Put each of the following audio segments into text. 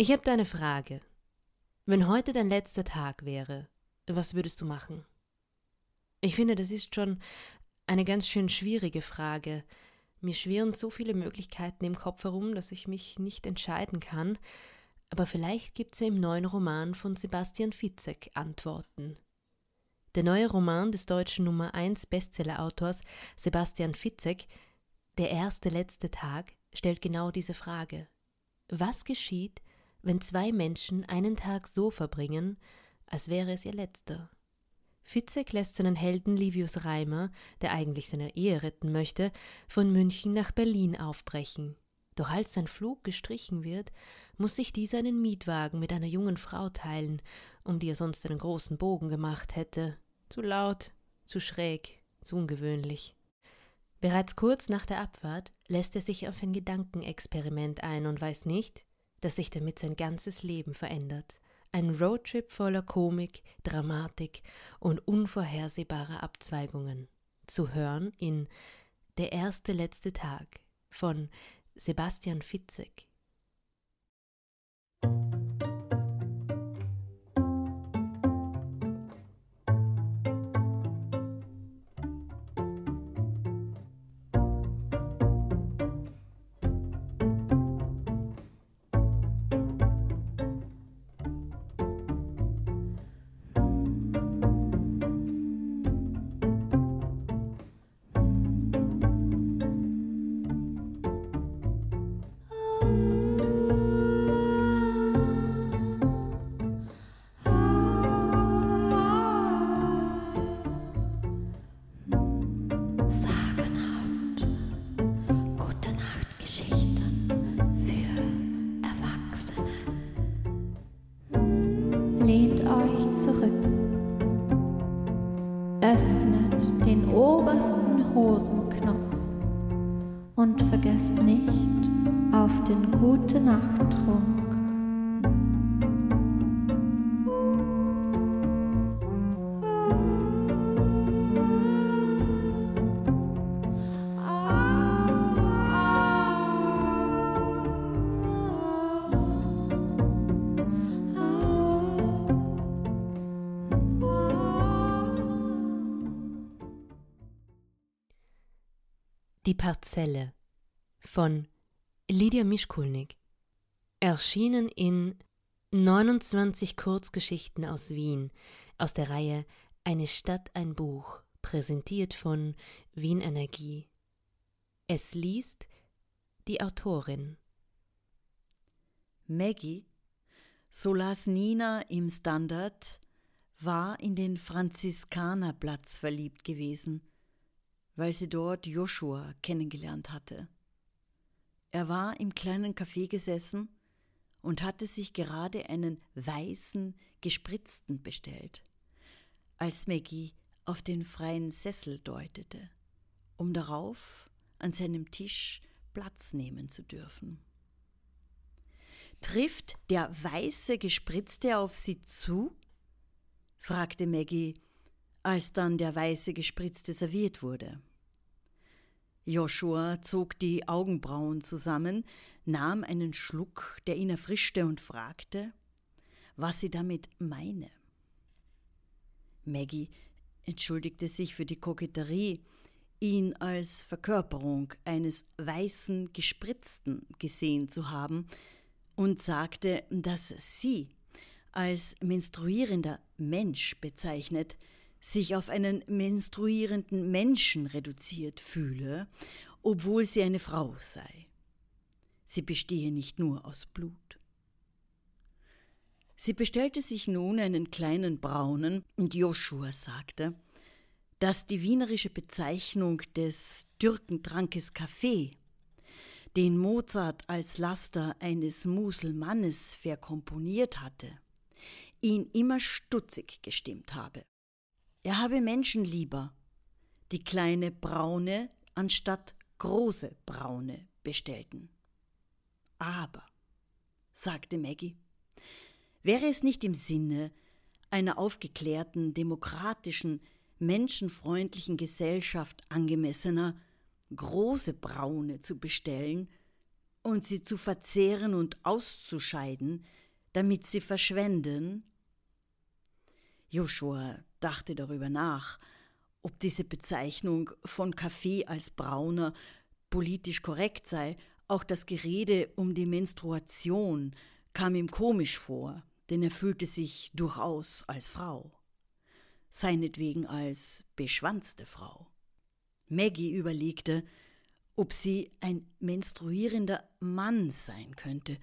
Ich habe da eine Frage. Wenn heute dein letzter Tag wäre, was würdest du machen? Ich finde, das ist schon eine ganz schön schwierige Frage. Mir schwirren so viele Möglichkeiten im Kopf herum, dass ich mich nicht entscheiden kann, aber vielleicht gibt's ja im neuen Roman von Sebastian Fitzek Antworten. Der neue Roman des deutschen Nummer 1 Bestseller-Autors Sebastian Fitzek, Der erste letzte Tag, stellt genau diese Frage. Was geschieht, wenn zwei Menschen einen Tag so verbringen, als wäre es ihr letzter? Fitzek lässt seinen Helden Livius Reimer, der eigentlich seine Ehe retten möchte, von München nach Berlin aufbrechen. Doch als sein Flug gestrichen wird, muss sich dieser einen Mietwagen mit einer jungen Frau teilen, um die er sonst einen großen Bogen gemacht hätte. Zu laut, zu schräg, zu ungewöhnlich. Bereits kurz nach der Abfahrt lässt er sich auf ein Gedankenexperiment ein und weiß nicht, dass sich damit sein ganzes Leben verändert. Ein Roadtrip voller Komik, Dramatik und unvorhersehbarer Abzweigungen. Zu hören in Der erste letzte Tag von Sebastian Fitzek. Parzelle von Lydia Mischkulnig. Erschienen in 29 Kurzgeschichten aus Wien aus der Reihe Eine Stadt, ein Buch, präsentiert von Wien Energie. Es liest die Autorin. Maggie, so las Nina im Standard, war in den Franziskanerplatz verliebt gewesen – weil sie dort Joshua kennengelernt hatte. Er war im kleinen Café gesessen und hatte sich gerade einen weißen, gespritzten bestellt, als Maggie auf den freien Sessel deutete, um darauf an seinem Tisch Platz nehmen zu dürfen. Trifft der weiße Gespritzte auf sie zu? fragte Maggie, als dann der weiße Gespritzte serviert wurde. Joshua zog die Augenbrauen zusammen, nahm einen Schluck, der ihn erfrischte und fragte, was sie damit meine. Maggie entschuldigte sich für die Koketterie, ihn als Verkörperung eines weißen Gespritzten gesehen zu haben, und sagte, dass sie als menstruierender Mensch bezeichnet sich auf einen menstruierenden Menschen reduziert fühle, obwohl sie eine Frau sei. Sie bestehe nicht nur aus Blut. Sie bestellte sich nun einen kleinen braunen und Joshua sagte, dass die wienerische Bezeichnung des Türkentrankes Kaffee, den Mozart als Laster eines Muselmannes verkomponiert hatte, ihn immer stutzig gestimmt habe. Er habe Menschen lieber, die kleine braune anstatt große braune bestellten. Aber, sagte Maggie, wäre es nicht im Sinne einer aufgeklärten, demokratischen, menschenfreundlichen Gesellschaft angemessener, große Braune zu bestellen und sie zu verzehren und auszuscheiden, damit sie verschwenden? Joshua dachte darüber nach, ob diese Bezeichnung von Kaffee als brauner politisch korrekt sei, auch das Gerede um die Menstruation kam ihm komisch vor, denn er fühlte sich durchaus als Frau, seinetwegen als beschwanzte Frau. Maggie überlegte, ob sie ein menstruierender Mann sein könnte,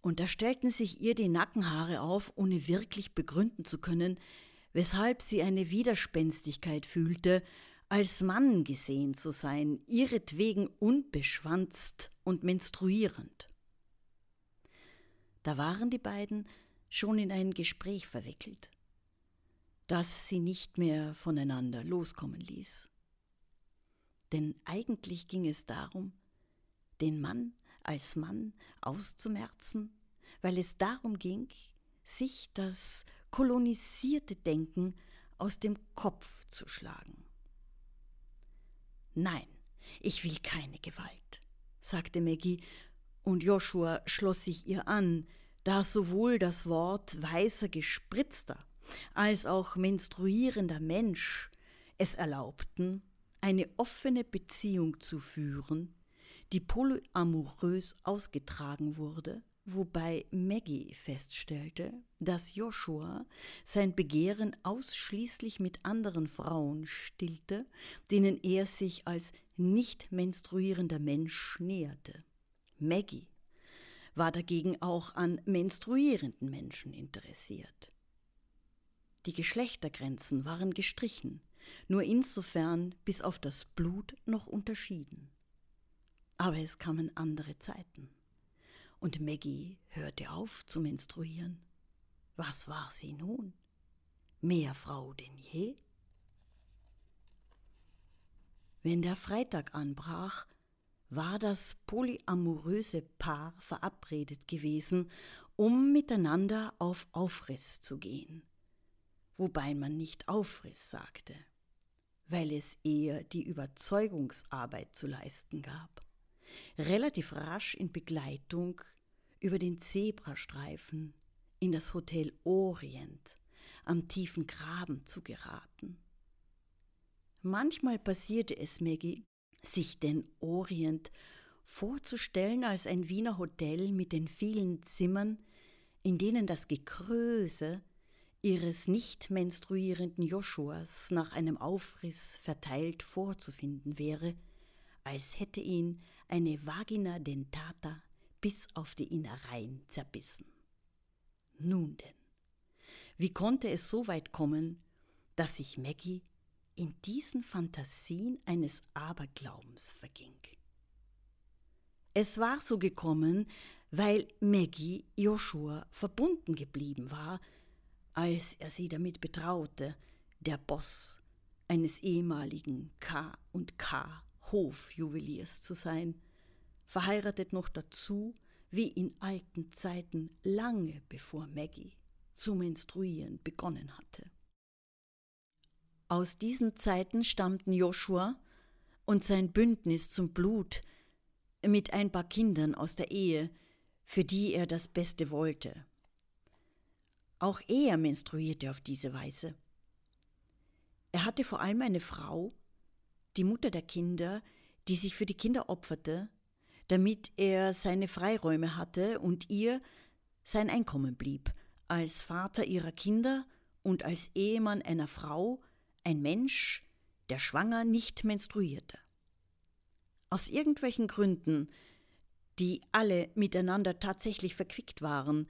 und da stellten sich ihr die Nackenhaare auf, ohne wirklich begründen zu können, weshalb sie eine Widerspenstigkeit fühlte, als Mann gesehen zu sein, ihretwegen unbeschwanzt und menstruierend. Da waren die beiden schon in ein Gespräch verwickelt, das sie nicht mehr voneinander loskommen ließ. Denn eigentlich ging es darum, den Mann als Mann auszumerzen, weil es darum ging, sich das kolonisierte Denken aus dem Kopf zu schlagen. Nein, ich will keine Gewalt, sagte Maggie, und Joshua schloss sich ihr an, da sowohl das Wort weißer Gespritzter als auch menstruierender Mensch es erlaubten, eine offene Beziehung zu führen, die polyamorös ausgetragen wurde, wobei Maggie feststellte, dass Joshua sein Begehren ausschließlich mit anderen Frauen stillte, denen er sich als nicht menstruierender Mensch näherte. Maggie war dagegen auch an menstruierenden Menschen interessiert. Die Geschlechtergrenzen waren gestrichen, nur insofern bis auf das Blut noch unterschieden. Aber es kamen andere Zeiten. Und Maggie hörte auf zu menstruieren. Was war sie nun? Mehr Frau denn je? Wenn der Freitag anbrach, war das polyamoröse Paar verabredet gewesen, um miteinander auf Aufriss zu gehen. Wobei man nicht Aufriss sagte, weil es eher die Überzeugungsarbeit zu leisten gab relativ rasch in Begleitung über den Zebrastreifen in das Hotel Orient am tiefen Graben zu geraten. Manchmal passierte es Maggie, sich den Orient vorzustellen als ein Wiener Hotel mit den vielen Zimmern, in denen das Gekröse ihres nicht menstruierenden Joshuas nach einem Aufriss verteilt vorzufinden wäre, als hätte ihn eine Vagina dentata bis auf die Innereien zerbissen. Nun denn, wie konnte es so weit kommen, dass sich Maggie in diesen Fantasien eines Aberglaubens verging? Es war so gekommen, weil Maggie Joshua verbunden geblieben war, als er sie damit betraute, der Boss eines ehemaligen K und K Hofjuweliers zu sein, verheiratet noch dazu, wie in alten Zeiten lange bevor Maggie zu menstruieren begonnen hatte. Aus diesen Zeiten stammten Joshua und sein Bündnis zum Blut mit ein paar Kindern aus der Ehe, für die er das Beste wollte. Auch er menstruierte auf diese Weise. Er hatte vor allem eine Frau, die Mutter der Kinder, die sich für die Kinder opferte, damit er seine Freiräume hatte und ihr sein Einkommen blieb, als Vater ihrer Kinder und als Ehemann einer Frau, ein Mensch, der schwanger nicht menstruierte. Aus irgendwelchen Gründen, die alle miteinander tatsächlich verquickt waren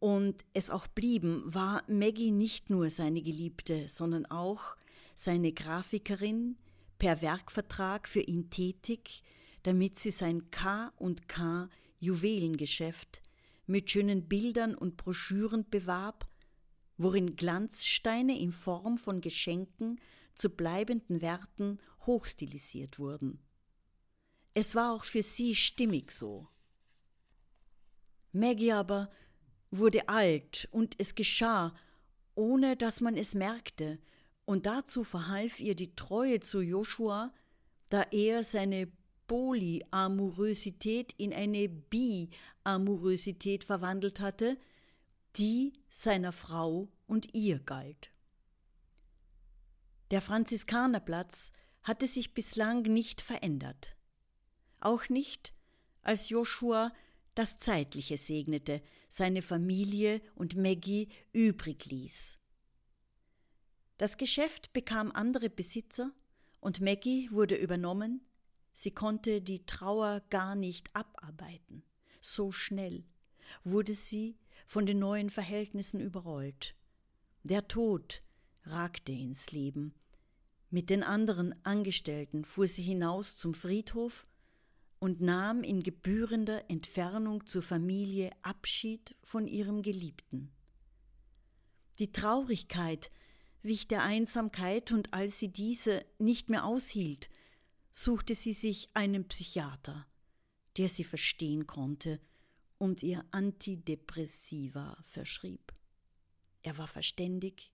und es auch blieben, war Maggie nicht nur seine Geliebte, sondern auch seine Grafikerin, per Werkvertrag für ihn tätig, damit sie sein K und K Juwelengeschäft mit schönen Bildern und Broschüren bewarb, worin Glanzsteine in Form von Geschenken zu bleibenden Werten hochstilisiert wurden. Es war auch für sie stimmig so. Maggie aber wurde alt und es geschah, ohne dass man es merkte, und dazu verhalf ihr die Treue zu Joshua, da er seine Polyamorosität in eine Biamorosität verwandelt hatte, die seiner Frau und ihr galt. Der Franziskanerplatz hatte sich bislang nicht verändert. Auch nicht, als Joshua das Zeitliche segnete, seine Familie und Maggie übrig ließ. Das Geschäft bekam andere Besitzer und Maggie wurde übernommen. Sie konnte die Trauer gar nicht abarbeiten. So schnell wurde sie von den neuen Verhältnissen überrollt. Der Tod ragte ins Leben. Mit den anderen Angestellten fuhr sie hinaus zum Friedhof und nahm in gebührender Entfernung zur Familie Abschied von ihrem Geliebten. Die Traurigkeit wich der Einsamkeit, und als sie diese nicht mehr aushielt, suchte sie sich einen Psychiater, der sie verstehen konnte und ihr Antidepressiva verschrieb. Er war verständig,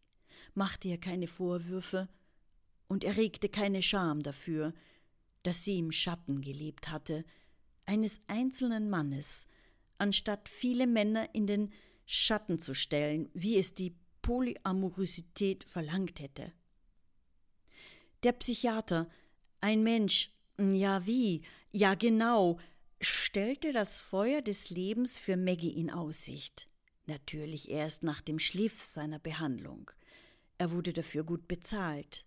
machte ihr keine Vorwürfe und erregte keine Scham dafür, dass sie im Schatten gelebt hatte, eines einzelnen Mannes, anstatt viele Männer in den Schatten zu stellen, wie es die Polyamorosität verlangt hätte. Der Psychiater, ein Mensch, ja wie, ja genau, stellte das Feuer des Lebens für Maggie in Aussicht. Natürlich erst nach dem Schliff seiner Behandlung. Er wurde dafür gut bezahlt.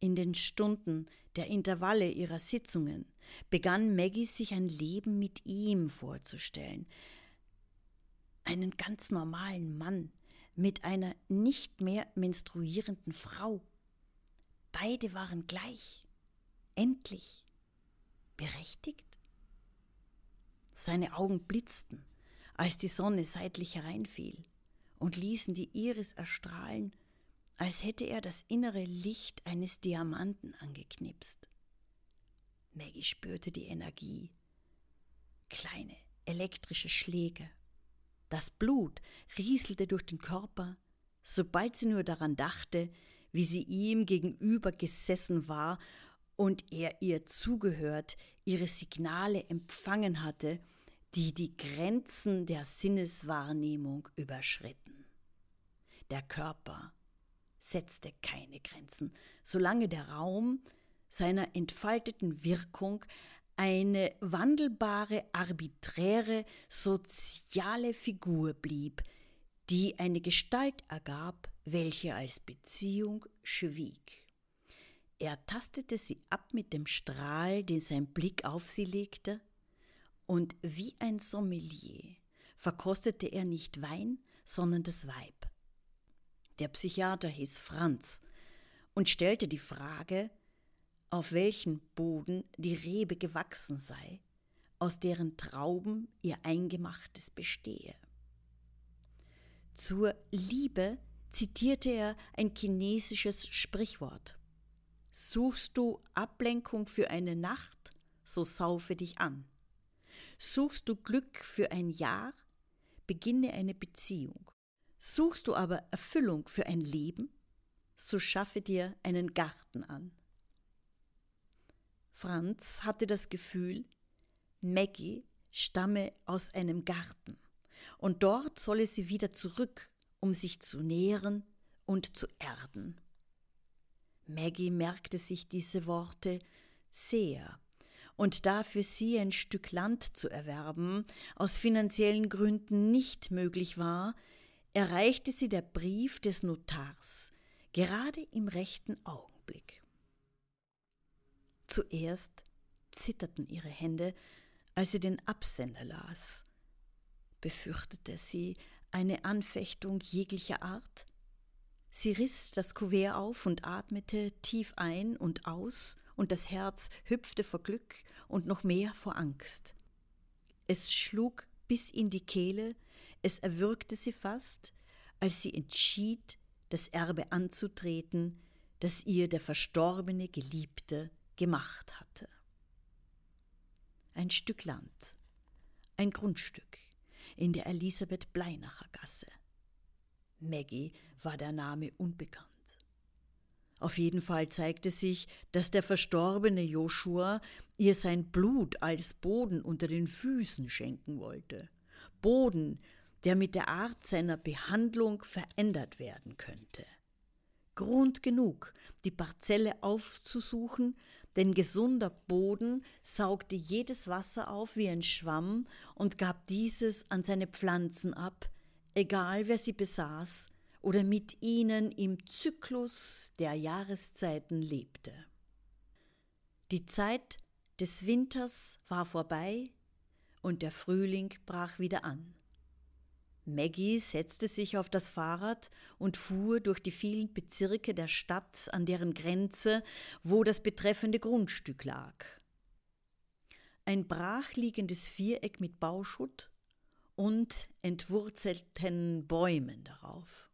In den Stunden der Intervalle ihrer Sitzungen begann Maggie sich ein Leben mit ihm vorzustellen. Einen ganz normalen Mann, mit einer nicht mehr menstruierenden Frau. Beide waren gleich, endlich, berechtigt. Seine Augen blitzten, als die Sonne seitlich hereinfiel, und ließen die Iris erstrahlen, als hätte er das innere Licht eines Diamanten angeknipst. Maggie spürte die Energie, kleine elektrische Schläge das Blut rieselte durch den Körper, sobald sie nur daran dachte, wie sie ihm gegenüber gesessen war und er ihr zugehört, ihre Signale empfangen hatte, die die Grenzen der Sinneswahrnehmung überschritten. Der Körper setzte keine Grenzen, solange der Raum seiner entfalteten Wirkung eine wandelbare, arbiträre, soziale Figur blieb, die eine Gestalt ergab, welche als Beziehung schwieg. Er tastete sie ab mit dem Strahl, den sein Blick auf sie legte, und wie ein Sommelier verkostete er nicht Wein, sondern das Weib. Der Psychiater hieß Franz und stellte die Frage, auf welchen Boden die Rebe gewachsen sei, aus deren Trauben ihr Eingemachtes bestehe. Zur Liebe zitierte er ein chinesisches Sprichwort. Suchst du Ablenkung für eine Nacht, so saufe dich an. Suchst du Glück für ein Jahr, beginne eine Beziehung. Suchst du aber Erfüllung für ein Leben, so schaffe dir einen Garten an. Franz hatte das Gefühl, Maggie stamme aus einem Garten, und dort solle sie wieder zurück, um sich zu nähren und zu erden. Maggie merkte sich diese Worte sehr, und da für sie ein Stück Land zu erwerben aus finanziellen Gründen nicht möglich war, erreichte sie der Brief des Notars gerade im rechten Augenblick. Zuerst zitterten ihre Hände, als sie den Absender las. Befürchtete sie eine Anfechtung jeglicher Art? Sie riss das Kuvert auf und atmete tief ein und aus, und das Herz hüpfte vor Glück und noch mehr vor Angst. Es schlug bis in die Kehle, es erwürgte sie fast, als sie entschied, das Erbe anzutreten, das ihr der verstorbene Geliebte gemacht hatte. Ein Stück Land, ein Grundstück in der Elisabeth Bleinacher Gasse. Maggie war der Name unbekannt. Auf jeden Fall zeigte sich, dass der verstorbene Joshua ihr sein Blut als Boden unter den Füßen schenken wollte. Boden, der mit der Art seiner Behandlung verändert werden könnte. Grund genug, die Parzelle aufzusuchen, denn gesunder Boden saugte jedes Wasser auf wie ein Schwamm und gab dieses an seine Pflanzen ab, egal wer sie besaß oder mit ihnen im Zyklus der Jahreszeiten lebte. Die Zeit des Winters war vorbei und der Frühling brach wieder an. Maggie setzte sich auf das Fahrrad und fuhr durch die vielen Bezirke der Stadt an deren Grenze, wo das betreffende Grundstück lag. Ein brachliegendes Viereck mit Bauschutt und entwurzelten Bäumen darauf.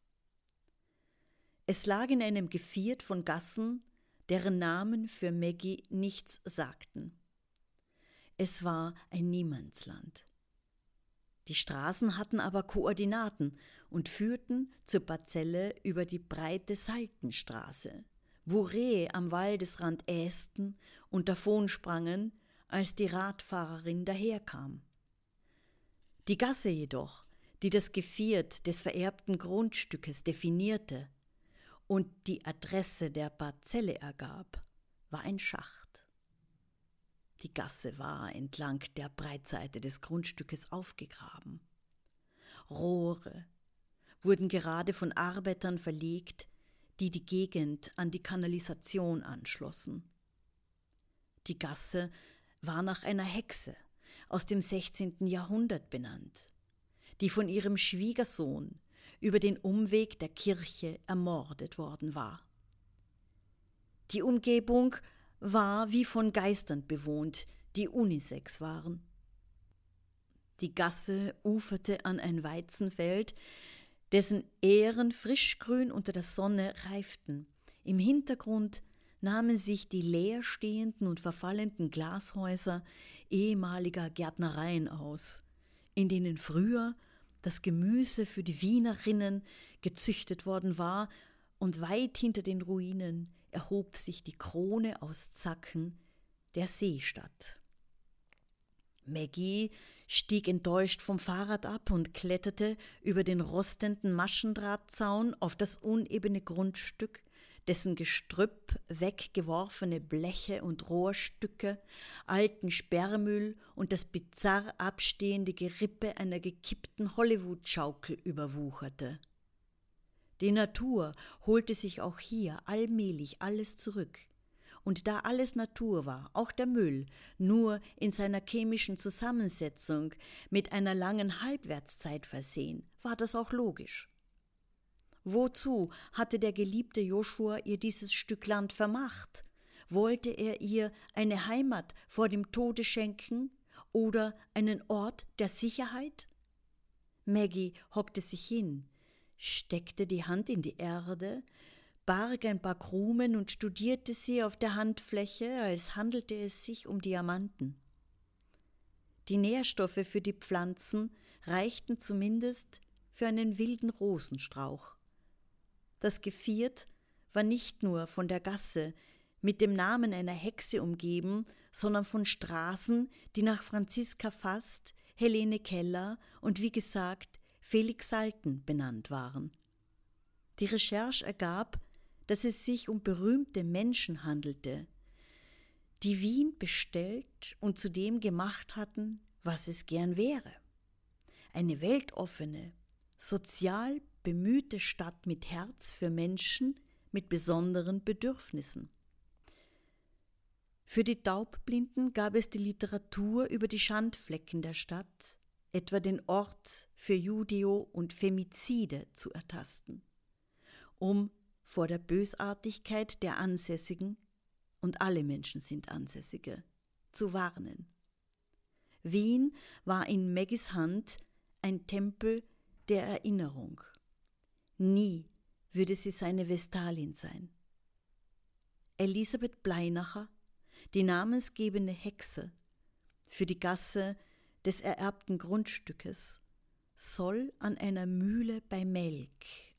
Es lag in einem Geviert von Gassen, deren Namen für Maggie nichts sagten. Es war ein Niemandsland. Die Straßen hatten aber Koordinaten und führten zur Parzelle über die breite Saltenstraße, wo Rehe am Waldesrand ästen und davonsprangen, als die Radfahrerin daherkam. Die Gasse jedoch, die das Geviert des vererbten Grundstückes definierte und die Adresse der Parzelle ergab, war ein Schacht. Die Gasse war entlang der Breitseite des Grundstückes aufgegraben. Rohre wurden gerade von Arbeitern verlegt, die die Gegend an die Kanalisation anschlossen. Die Gasse war nach einer Hexe aus dem 16. Jahrhundert benannt, die von ihrem Schwiegersohn über den Umweg der Kirche ermordet worden war. Die Umgebung war wie von Geistern bewohnt, die unisex waren. Die Gasse uferte an ein Weizenfeld, dessen Ähren frischgrün unter der Sonne reiften. Im Hintergrund nahmen sich die leerstehenden und verfallenden Glashäuser ehemaliger Gärtnereien aus, in denen früher das Gemüse für die Wienerinnen gezüchtet worden war und weit hinter den Ruinen erhob sich die Krone aus Zacken der Seestadt. Maggie stieg enttäuscht vom Fahrrad ab und kletterte über den rostenden Maschendrahtzaun auf das unebene Grundstück, dessen Gestrüpp weggeworfene Bleche und Rohrstücke, alten Sperrmüll und das bizarr abstehende Gerippe einer gekippten Hollywood-Schaukel überwucherte. Die Natur holte sich auch hier allmählich alles zurück. Und da alles Natur war, auch der Müll, nur in seiner chemischen Zusammensetzung mit einer langen Halbwertszeit versehen, war das auch logisch. Wozu hatte der geliebte Joshua ihr dieses Stück Land vermacht? Wollte er ihr eine Heimat vor dem Tode schenken oder einen Ort der Sicherheit? Maggie hockte sich hin, steckte die Hand in die Erde, barg ein paar Krumen und studierte sie auf der Handfläche, als handelte es sich um Diamanten. Die Nährstoffe für die Pflanzen reichten zumindest für einen wilden Rosenstrauch. Das Geviert war nicht nur von der Gasse mit dem Namen einer Hexe umgeben, sondern von Straßen, die nach Franziska Fast, Helene Keller und wie gesagt Felix Salten benannt waren. Die Recherche ergab, dass es sich um berühmte Menschen handelte, die Wien bestellt und zu dem gemacht hatten, was es gern wäre. Eine weltoffene, sozial bemühte Stadt mit Herz für Menschen mit besonderen Bedürfnissen. Für die Taubblinden gab es die Literatur über die Schandflecken der Stadt, etwa den Ort für Judeo und Femizide zu ertasten, um vor der Bösartigkeit der Ansässigen, und alle Menschen sind Ansässige, zu warnen. Wien war in Maggies Hand ein Tempel der Erinnerung. Nie würde sie seine Vestalin sein. Elisabeth Bleinacher, die namensgebende Hexe für die Gasse des ererbten Grundstückes soll an einer Mühle bei Melk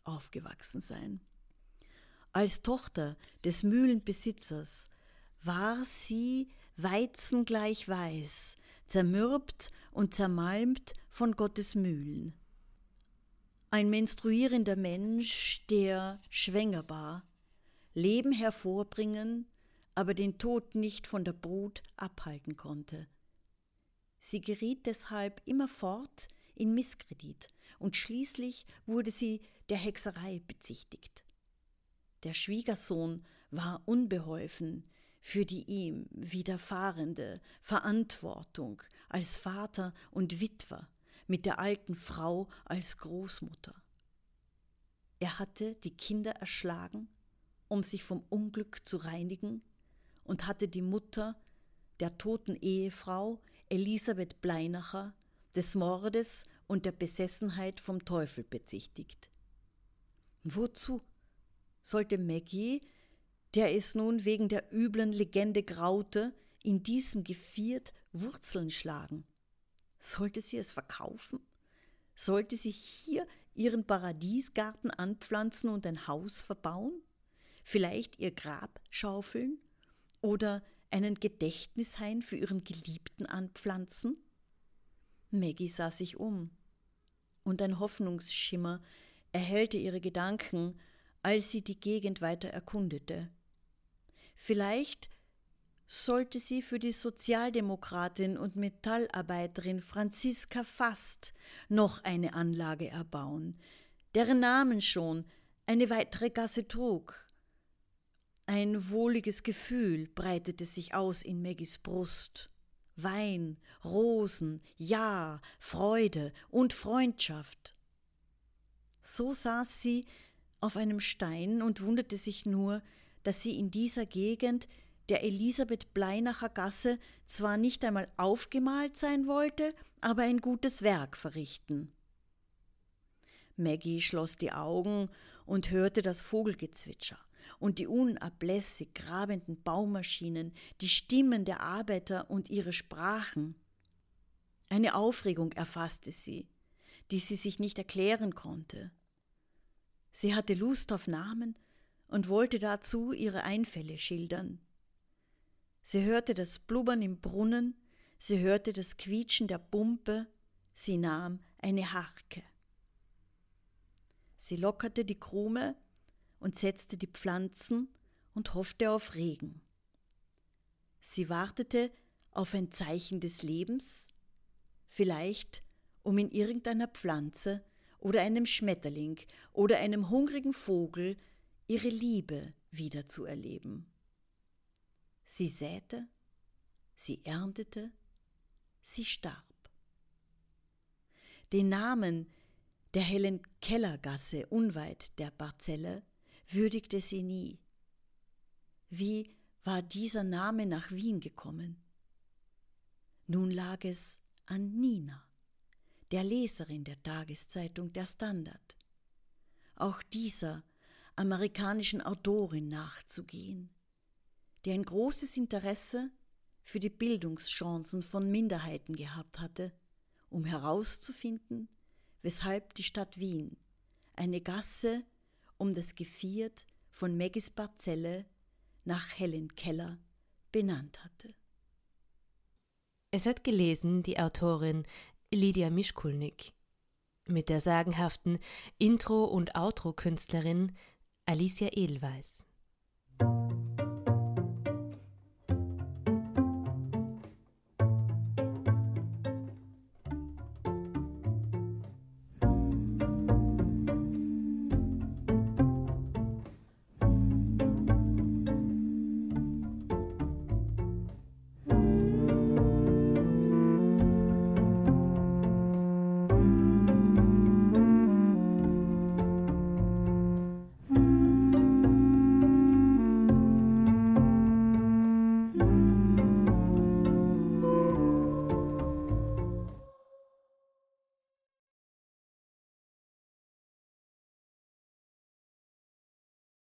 aufgewachsen sein. Als Tochter des Mühlenbesitzers war sie Weizen gleich weiß, zermürbt und zermalmt von Gottes Mühlen. Ein menstruierender Mensch, der schwänger war, Leben hervorbringen, aber den Tod nicht von der Brut abhalten konnte. Sie geriet deshalb immerfort in Misskredit, und schließlich wurde sie der Hexerei bezichtigt. Der Schwiegersohn war unbeholfen für die ihm widerfahrende Verantwortung als Vater und Witwer mit der alten Frau als Großmutter. Er hatte die Kinder erschlagen, um sich vom Unglück zu reinigen, und hatte die Mutter der toten Ehefrau Elisabeth Bleinacher des Mordes und der Besessenheit vom Teufel bezichtigt. Wozu sollte Maggie, der es nun wegen der üblen Legende graute, in diesem Geviert Wurzeln schlagen? Sollte sie es verkaufen? Sollte sie hier ihren Paradiesgarten anpflanzen und ein Haus verbauen? Vielleicht ihr Grab schaufeln? Oder einen Gedächtnishain für ihren Geliebten anpflanzen? Maggie sah sich um, und ein Hoffnungsschimmer erhellte ihre Gedanken, als sie die Gegend weiter erkundete. Vielleicht sollte sie für die Sozialdemokratin und Metallarbeiterin Franziska Fast noch eine Anlage erbauen, deren Namen schon eine weitere Gasse trug. Ein wohliges Gefühl breitete sich aus in Maggies Brust. Wein, Rosen, Ja, Freude und Freundschaft. So saß sie auf einem Stein und wunderte sich nur, dass sie in dieser Gegend der Elisabeth Bleinacher Gasse zwar nicht einmal aufgemalt sein wollte, aber ein gutes Werk verrichten. Maggie schloss die Augen und hörte das Vogelgezwitscher und die unablässig grabenden Baumaschinen, die Stimmen der Arbeiter und ihre Sprachen. Eine Aufregung erfasste sie, die sie sich nicht erklären konnte. Sie hatte Lust auf Namen und wollte dazu ihre Einfälle schildern. Sie hörte das Blubbern im Brunnen, sie hörte das Quietschen der Pumpe, sie nahm eine Harke. Sie lockerte die Krume und setzte die Pflanzen und hoffte auf Regen. Sie wartete auf ein Zeichen des Lebens, vielleicht um in irgendeiner Pflanze oder einem Schmetterling oder einem hungrigen Vogel ihre Liebe wiederzuerleben. Sie säte, sie erntete, sie starb. Den Namen der hellen Kellergasse unweit der Parzelle würdigte sie nie. Wie war dieser Name nach Wien gekommen? Nun lag es an Nina, der Leserin der Tageszeitung Der Standard, auch dieser amerikanischen Autorin nachzugehen, die ein großes Interesse für die Bildungschancen von Minderheiten gehabt hatte, um herauszufinden, weshalb die Stadt Wien eine Gasse um das Geviert von Maggies Parzelle nach Helen Keller benannt hatte. Es hat gelesen die Autorin Lydia Mischkulnik mit der sagenhaften Intro- und Outro-Künstlerin Alicia Edelweiss.